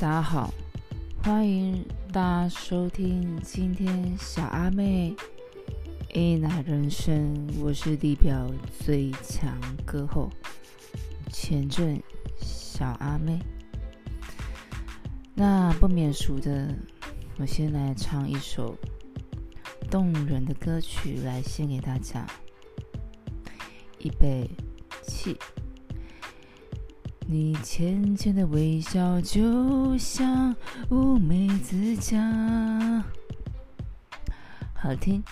大家好，欢迎大家收听今天小阿妹 A 奶人生，我是地表最强歌后前阵小阿妹。那不免俗的，我先来唱一首动人的歌曲来献给大家，预备起。你浅浅的微笑，就像乌梅子酱，好听。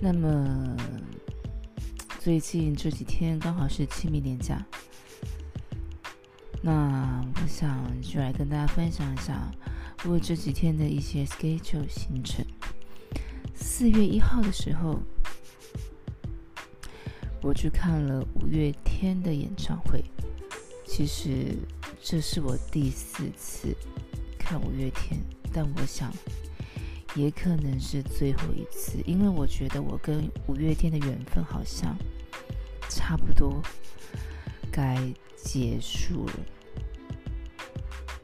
那么最近这几天刚好是清明年假，那我想就来跟大家分享一下我这几天的一些 schedule 行程。四月一号的时候。我去看了五月天的演唱会，其实这是我第四次看五月天，但我想也可能是最后一次，因为我觉得我跟五月天的缘分好像差不多该结束了，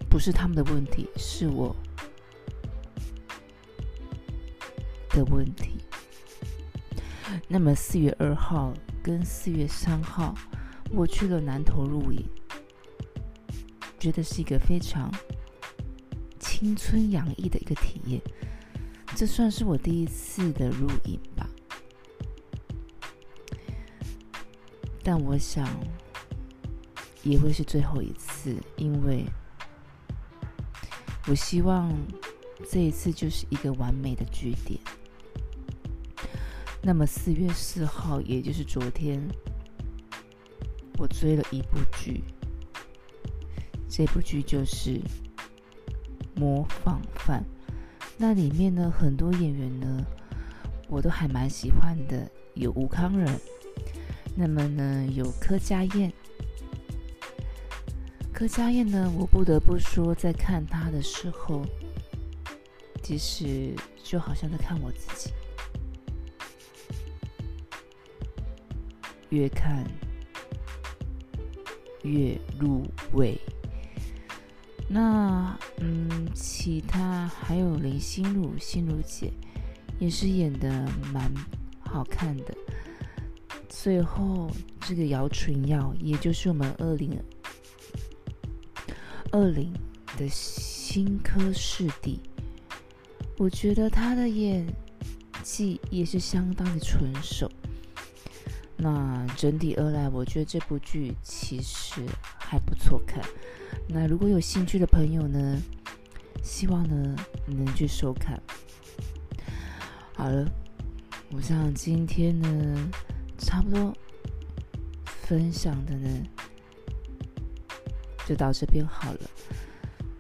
不是他们的问题，是我的问题。那么四月二号。跟四月三号，我去了南投露营，觉得是一个非常青春洋溢的一个体验。这算是我第一次的露营吧，但我想也会是最后一次，因为我希望这一次就是一个完美的句点。那么四月四号，也就是昨天，我追了一部剧。这部剧就是《模仿犯》。那里面呢，很多演员呢，我都还蛮喜欢的。有吴康仁，那么呢，有柯佳燕。柯佳燕呢，我不得不说，在看她的时候，其实就好像在看我自己。越看越入味。那嗯，其他还有林心如，心如姐也是演的蛮好看的。最后这个姚纯耀，也就是我们二零二零的新科视帝，我觉得他的演技也是相当的纯熟。那整体而来，我觉得这部剧其实还不错看。那如果有兴趣的朋友呢，希望呢你能去收看。好了，我想今天呢差不多分享的呢就到这边好了。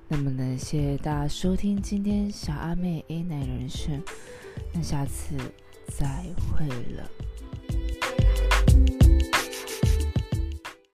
那么呢，谢谢大家收听今天小阿妹 A 奶人生，那下次再会了。